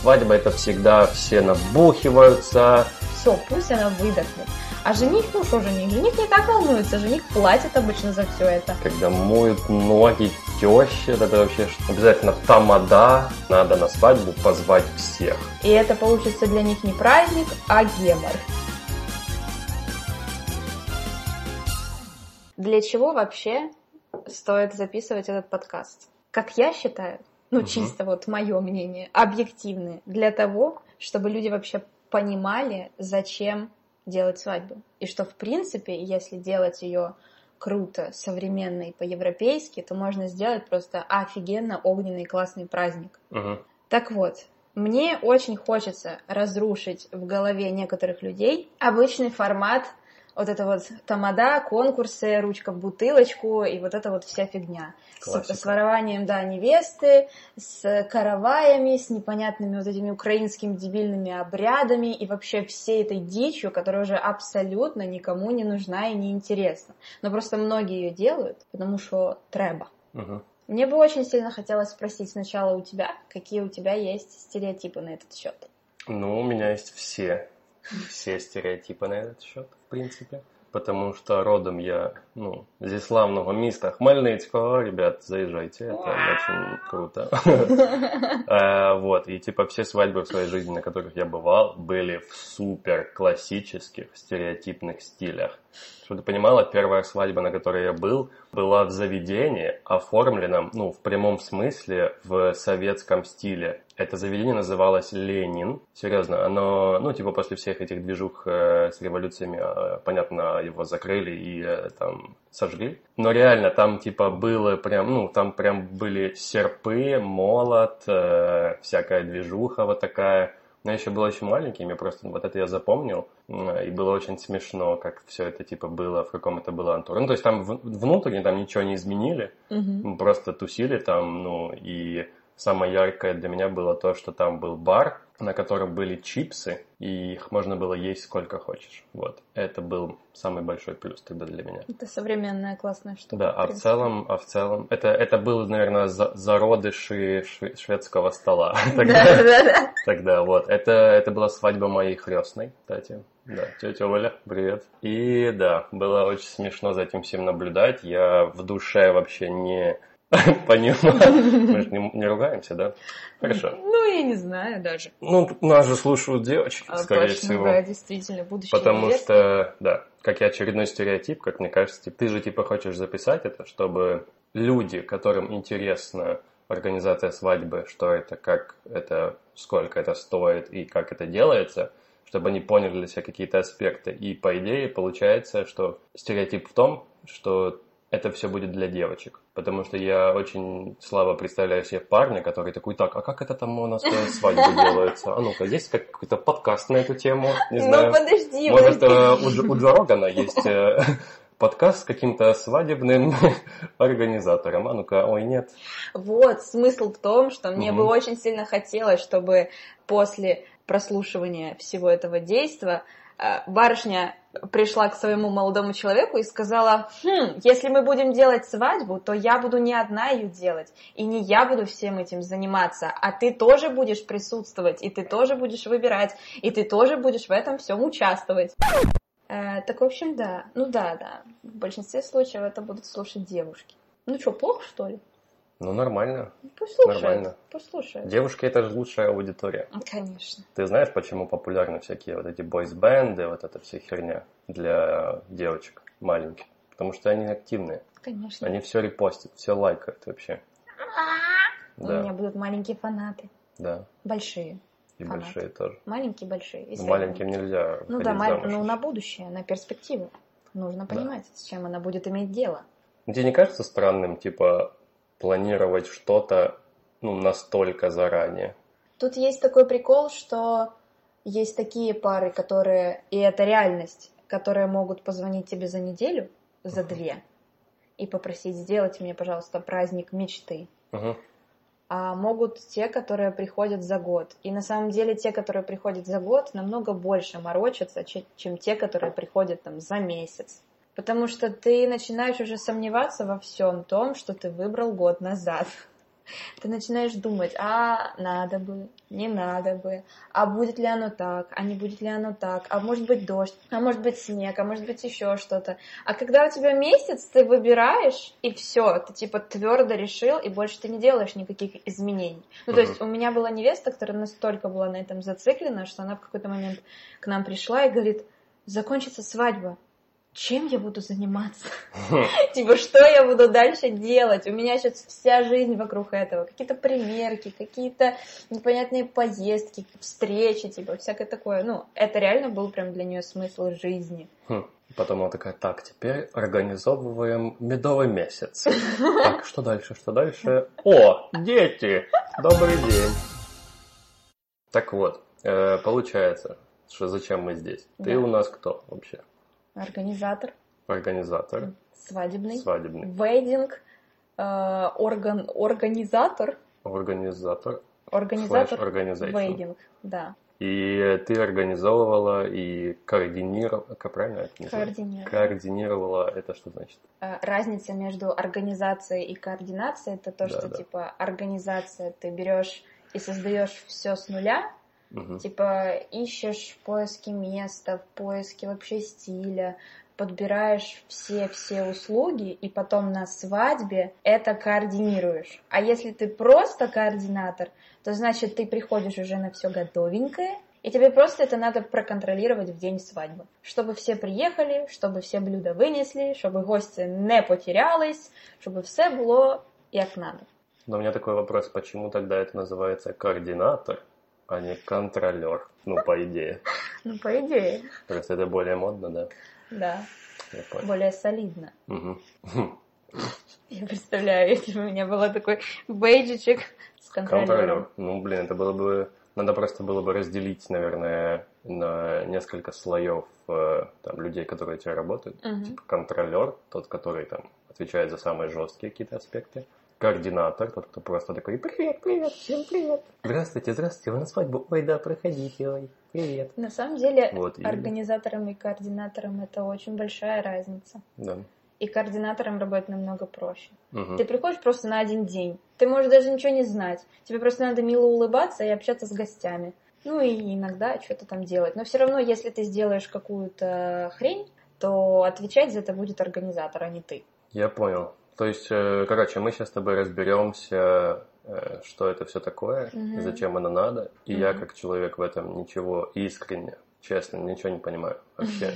Свадьба это всегда все набухиваются. Все, пусть она выдохнет. А жених, ну что жених? Жених не так волнуется, жених платит обычно за все это. Когда моют ноги тещи, это вообще обязательно тамада, надо на свадьбу позвать всех. И это получится для них не праздник, а гемор. Для чего вообще стоит записывать этот подкаст? Как я считаю, ну угу. чисто вот мое мнение, объективное, для того, чтобы люди вообще понимали, зачем делать свадьбу. И что, в принципе, если делать ее круто, современно и по-европейски, то можно сделать просто офигенно огненный классный праздник. Угу. Так вот, мне очень хочется разрушить в голове некоторых людей обычный формат вот это вот тамада, конкурсы, ручка в бутылочку и вот это вот вся фигня. С, с ворованием, да, невесты, с караваями, с непонятными вот этими украинскими дебильными обрядами и вообще всей этой дичью, которая уже абсолютно никому не нужна и не интересна. Но просто многие ее делают, потому что треба. Угу. Мне бы очень сильно хотелось спросить сначала у тебя, какие у тебя есть стереотипы на этот счет. Ну, у меня есть все, все стереотипы на этот счет принципе. Потому что родом я, ну, зі славного міста Хмельницкого, ребят, заезжайте, это очень круто. Э, вот, и типа все свадьбы в своей жизни, на которых я бывал, были в супер классических, стереотипных стилях. Чтобы ты понимала, первая свадьба, на которой я был, была в заведении, оформленном, ну, в прямом смысле, в советском стиле. Это заведение называлось Ленин. Серьезно, оно, ну, типа после всех этих движух э, с революциями, э, понятно, его закрыли и э, там сожгли. Но реально там типа было прям, ну, там прям были серпы, молот, э, всякая движуха вот такая. Но я еще был очень маленьким, я просто вот это я запомнил, и было очень смешно, как все это типа было, в каком это было антуре. Ну, то есть там внутренне там ничего не изменили, угу. просто тусили там, ну, и самое яркое для меня было то, что там был бар, на котором были чипсы, и их можно было есть сколько хочешь. Вот. Это был самый большой плюс тогда для меня. Это современная классная штука. Да, а в целом, а в целом, это, это был, наверное, за, зародыши шведского стола. тогда, да, да, да. Тогда вот. Это, это была свадьба моей хрестной, кстати. Да, тетя Оля, привет. И да, было очень смешно за этим всем наблюдать. Я в душе вообще не Понимаю. Мы же не, не ругаемся, да? Хорошо. Ну, я не знаю даже. Ну, нас же слушают девочки, а, скорее точно, всего. Да, действительно, будущее Потому невесты. что, да, как и очередной стереотип, как мне кажется, типа, ты же типа хочешь записать это, чтобы люди, которым интересна организация свадьбы, что это, как это, сколько это стоит и как это делается, чтобы они поняли для себя какие-то аспекты. И по идее получается, что стереотип в том, что это все будет для девочек. Потому что я очень слабо представляю себе парня, который такой, так, а как это там у нас свадьба делается? А ну-ка, есть какой-то подкаст на эту тему? Не ну, знаю. Ну подожди, Может, подожди. у, у Джо Рогана есть э, подкаст с каким-то свадебным организатором. А ну-ка, ой, нет. Вот, смысл в том, что мне угу. бы очень сильно хотелось, чтобы после прослушивания всего этого действия Э, барышня пришла к своему молодому человеку и сказала, хм, если мы будем делать свадьбу, то я буду не одна ее делать, и не я буду всем этим заниматься, а ты тоже будешь присутствовать, и ты тоже будешь выбирать, и ты тоже будешь в этом всем участвовать. Э, так, в общем, да. Ну да, да. В большинстве случаев это будут слушать девушки. Ну что, плохо, что ли? Ну, нормально. Пусть слушают. Нормально. Пусть слушают. Девушки это же лучшая аудитория. Конечно. Ты знаешь, почему популярны всякие вот эти бойс-бенды, вот эта вся херня для девочек маленьких? Потому что они активные. Конечно. Они все репостят, все лайкают вообще. У меня будут маленькие фанаты. Да. Большие. И фанаты. большие тоже. Маленькие, большие. И Ну, маленьким нельзя Ну да, замуж ну на будущее, на перспективу. Нужно понимать, с чем она будет иметь дело. Тебе не кажется странным, типа, планировать что-то ну, настолько заранее? Тут есть такой прикол, что есть такие пары, которые, и это реальность, которые могут позвонить тебе за неделю, за две, и попросить сделать мне, пожалуйста, праздник мечты. Угу. А могут те, которые приходят за год. И на самом деле те, которые приходят за год, намного больше морочатся, че- чем те, которые приходят там за месяц. Потому что ты начинаешь уже сомневаться во всем том, что ты выбрал год назад. ты начинаешь думать, а надо бы, не надо бы, а будет ли оно так, а не будет ли оно так, а может быть дождь, а может быть снег, а может быть еще что-то. А когда у тебя месяц, ты выбираешь, и все, ты типа твердо решил, и больше ты не делаешь никаких изменений. Ну, то есть у меня была невеста, которая настолько была на этом зациклена, что она в какой-то момент к нам пришла и говорит, закончится свадьба, чем я буду заниматься? Типа, что я буду дальше делать? У меня сейчас вся жизнь вокруг этого. Какие-то примерки, какие-то непонятные поездки, встречи, типа, всякое такое. Ну, это реально был прям для нее смысл жизни. Хм. Потом она такая, так, теперь организовываем медовый месяц. Так, что дальше, что дальше? О, дети! Добрый день! Так вот, э, получается, что зачем мы здесь? Ты у нас кто вообще? Организатор. Организатор. Свадебный. Свадебный. Вейдинг. Э, орган, организатор. Организатор. Организатор. Вейдинг, да. И ты организовывала и координировала, как правильно это? Координировала. Координировала, это что значит? Э, Разница между организацией и координацией это то, Да, что да. типа организация ты берешь и создаешь все с нуля, Мгм. Типа ищешь в поиске места, в поиске вообще стиля, подбираешь все-все услуги и потом на свадьбе это координируешь. А если ты просто координатор, то значит ты приходишь уже на все готовенькое, и тебе просто это надо проконтролировать в день свадьбы. Чтобы все приехали, чтобы все блюда вынесли, чтобы гости не потерялись, чтобы все было як надо. Но у меня такой вопрос, почему тогда это называется координатор, а не контролер? Ну, по идее. Ну, по идее, Просто это более модно, да? да, более солидно. Я представляю, если бы у меня был такой бейджичек с Контролер. контролером. Ну, блин, это было бы... Надо просто было бы разделить, наверное, на несколько слоев э, там, людей, которые у тебя работают. Мгм. Типа контролер, тот, который там отвечает за самые жесткие какие-то аспекты. Координатор, тот, кто просто такой, привет, привет, всем привет. Здравствуйте, здравствуйте, вы на свадьбу? Ой, да, проходите, ой, привет. На самом деле, Вот, и- организатором и координатором это очень большая разница. Да. И координатором работать намного проще. Мгм. Ты приходишь просто на один день. Ты можешь даже ничего не знать. Тебе просто надо мило улыбаться и общаться с гостями. Ну и иногда что-то там делать. Но все равно, если ты сделаешь какую-то хрень, то отвечать за это будет организатор, а не ты. Я понял. То есть, э, короче, мы сейчас с тобой разберемся, э, что это все такое, и зачем оно надо. И я, Мгм. как человек в этом ничего искренне, честно, ничего не понимаю вообще.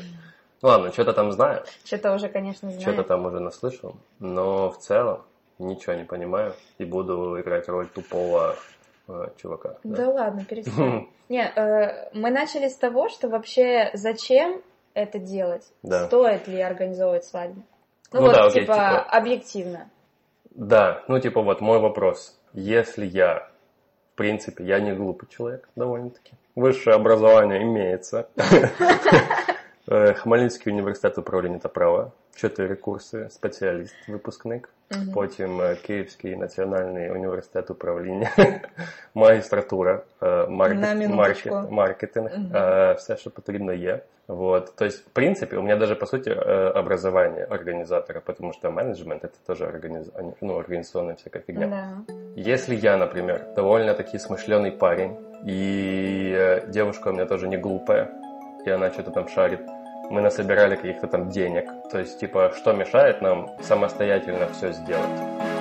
Ну ладно, что-то там знаю, Что-то уже, конечно, что-то знаю. там уже наслышал, но в целом ничего не понимаю и буду играть роль тупого э, чувака. да. Да ладно, перестань. Не, э, мы начали с того, что вообще зачем это делать? Да. Стоит ли организовывать свадьбу? Ну, Ну вот, да, окей, типа, типа- объективно. Да, ну типа вот мой вопрос. Если я, в принципе, я не глупый человек довольно-таки, высшее образование имеется, Е, Хмельницький університет управління та права, чотири курси, спеціаліст, випускник. Мгм. Потім е, Київський національний університет управління, магістратура, е, маркет, На минуточку. маркет, маркетинг, Мгм. е, все, що потрібно є. Вот. То есть, в принципе, у меня даже, по сути, э, образование организатора, потому что менеджмент — это тоже организ... ну, организационная всякая фигня. Да. Если я, например, довольно-таки смышленый парень, и э, девушка у меня тоже не глупая, и она что-то там шарит, мы насобирали каких-то там денег. То есть, типа, что мешает нам самостоятельно все сделать?